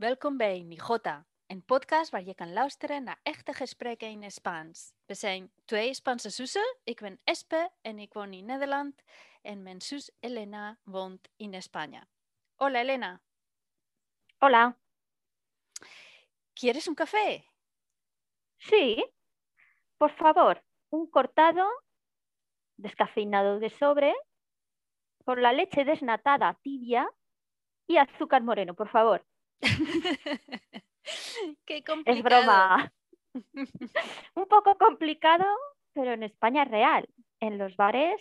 Welkom bij Nijota, een podcast waar je kan luisteren naar echte gesprekken in Spaans. We zijn twee Spaanse zussen. Ik ben Espe en ik woon in Nederland. En mijn zus Elena woont in Spanje. Hola Elena. Hola. ¿Quieres un café? Sí. Por favor, un cortado descafeinado de sobre con la leche desnatada tibia y azúcar moreno, por favor. Qué Es complicado. broma. Un poco complicado, pero en España es real. En los bares,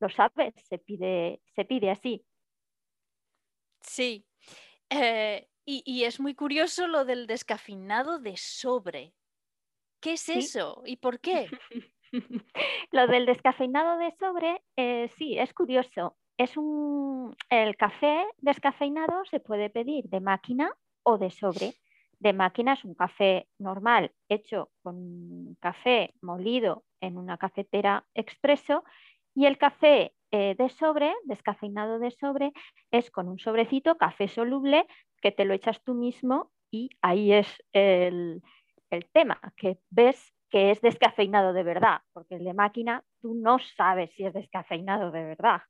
lo sabes, se pide, se pide así. Sí. Eh, y, y es muy curioso lo del descafeinado de sobre. ¿Qué es Sí. eso y por qué? Lo del descafeinado de sobre, eh, sí, es curioso. Es un, el café descafeinado se puede pedir de máquina o de sobre. De máquina es un café normal hecho con café molido en una cafetera expreso y el café eh, de sobre, descafeinado de sobre, es con un sobrecito café soluble que te lo echas tú mismo y ahí es el, el tema, que ves que es descafeinado de verdad, porque el de máquina tú no sabes si es descafeinado de verdad.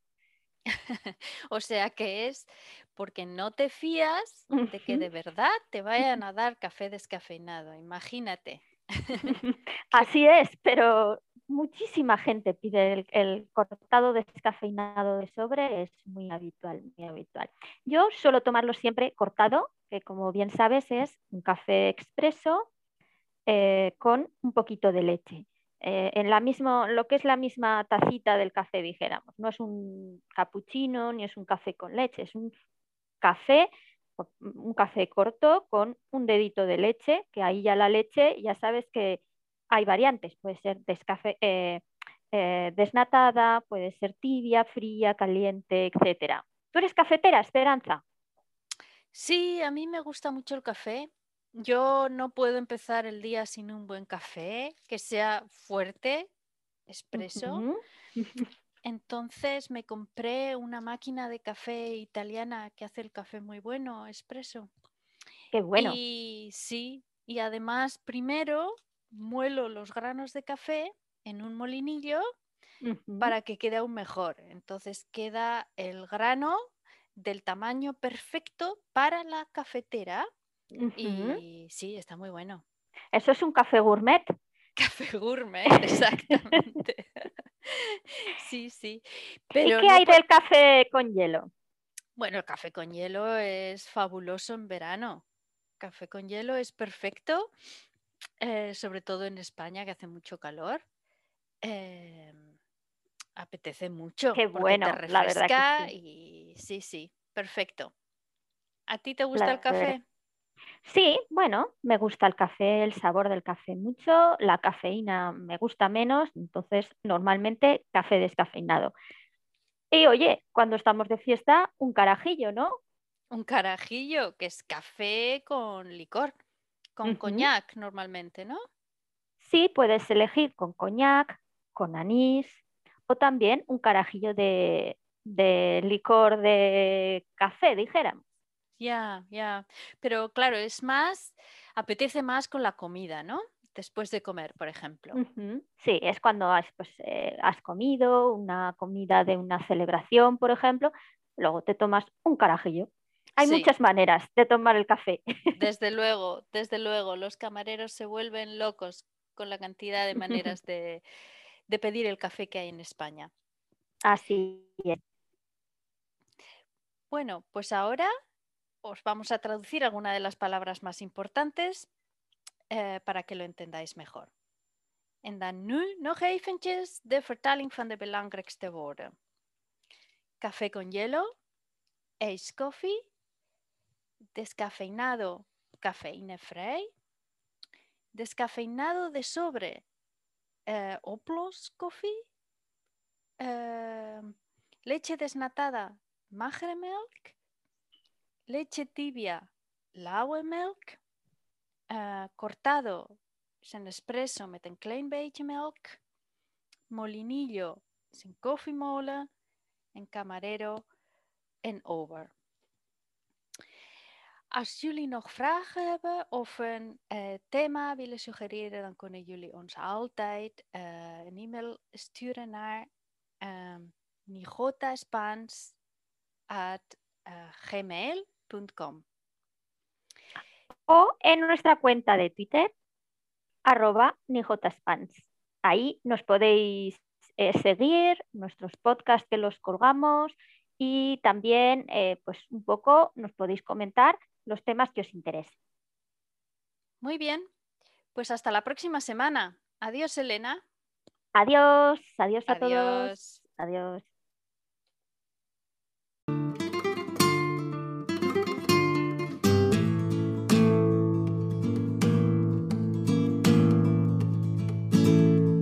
O sea que es porque no te fías de que de verdad te vayan a dar café descafeinado. Imagínate. Así es, pero muchísima gente pide el, el cortado descafeinado de sobre, es muy habitual, muy habitual. Yo suelo tomarlo siempre cortado, que como bien sabes es un café expreso eh, con un poquito de leche. Eh, en la mismo, lo que es la misma tacita del café, dijéramos. No es un cappuccino ni es un café con leche, es un café, un café corto con un dedito de leche, que ahí ya la leche, ya sabes que hay variantes, puede ser descafe- eh, eh, desnatada, puede ser tibia, fría, caliente, etcétera. ¿Tú eres cafetera, Esperanza? Sí, a mí me gusta mucho el café. Yo no puedo empezar el día sin un buen café, que sea fuerte, expreso. Entonces me compré una máquina de café italiana que hace el café muy bueno, expreso. Qué bueno. Y sí, y además primero muelo los granos de café en un molinillo para que quede aún mejor. Entonces queda el grano del tamaño perfecto para la cafetera Y sí, está muy bueno. Eso es un café gourmet. Café gourmet, exactamente. Sí, sí. ¿Y qué no hay del café con hielo? Bueno, el café con hielo es fabuloso en verano. Café con hielo es perfecto, eh, sobre todo en España que hace mucho calor. Em, apetece mucho Qué te bueno, la verdad que refresca sí. y sí, sí, perfecto. ¿A ti te gusta La el café? verdad. Sí, bueno, me gusta el café, el sabor del café mucho, la cafeína me gusta menos, entonces normalmente café descafeinado. Y oye, cuando estamos de fiesta, un carajillo, ¿no? Un carajillo, que es café con licor, con coñac normalmente, ¿no? Sí, puedes elegir con coñac, con anís o también un carajillo de, de licor de café, dijéramos. Ya, ya. Pero claro, es más, apetece más con la comida, ¿no? Después de comer, por ejemplo. Sí, es cuando has, pues, eh, has comido una comida de una celebración, por ejemplo, luego te tomas un carajillo. Hay Sí, muchas maneras de tomar el café. desde luego, desde luego. Los camareros se vuelven locos con la cantidad de maneras de, de pedir el café que hay en España. Así es. Bueno, pues ahora os vamos a traducir alguna de las palabras más importantes eh, para que lo entendáis mejor. En dan nu nog de vertaling van de belangrijkste woorden. Café con hielo, iced coffee, descafeinado, cafeínevrij, descafeinado de sobre, eh, oploskoffie, eh, leche desnatada, magermelk, leche tibia, lauwemelk, eh, cortado is een espresso met een klein beetje melk, molinillo is een koffiemolen en camarero en over. Als jullie nog vragen hebben of een uh, thema willen suggereren, dan kunnen jullie ons altijd uh, een e-mail sturen naar um, O en nuestra cuenta de Twitter, arroba nijotaspans. Ahí nos podéis eh, seguir, nuestros podcasts que los colgamos y también eh, pues un poco nos podéis comentar los temas que os interesen. Muy bien, pues hasta la próxima semana. Adiós, Elena. Adiós, adiós a todos. Adiós.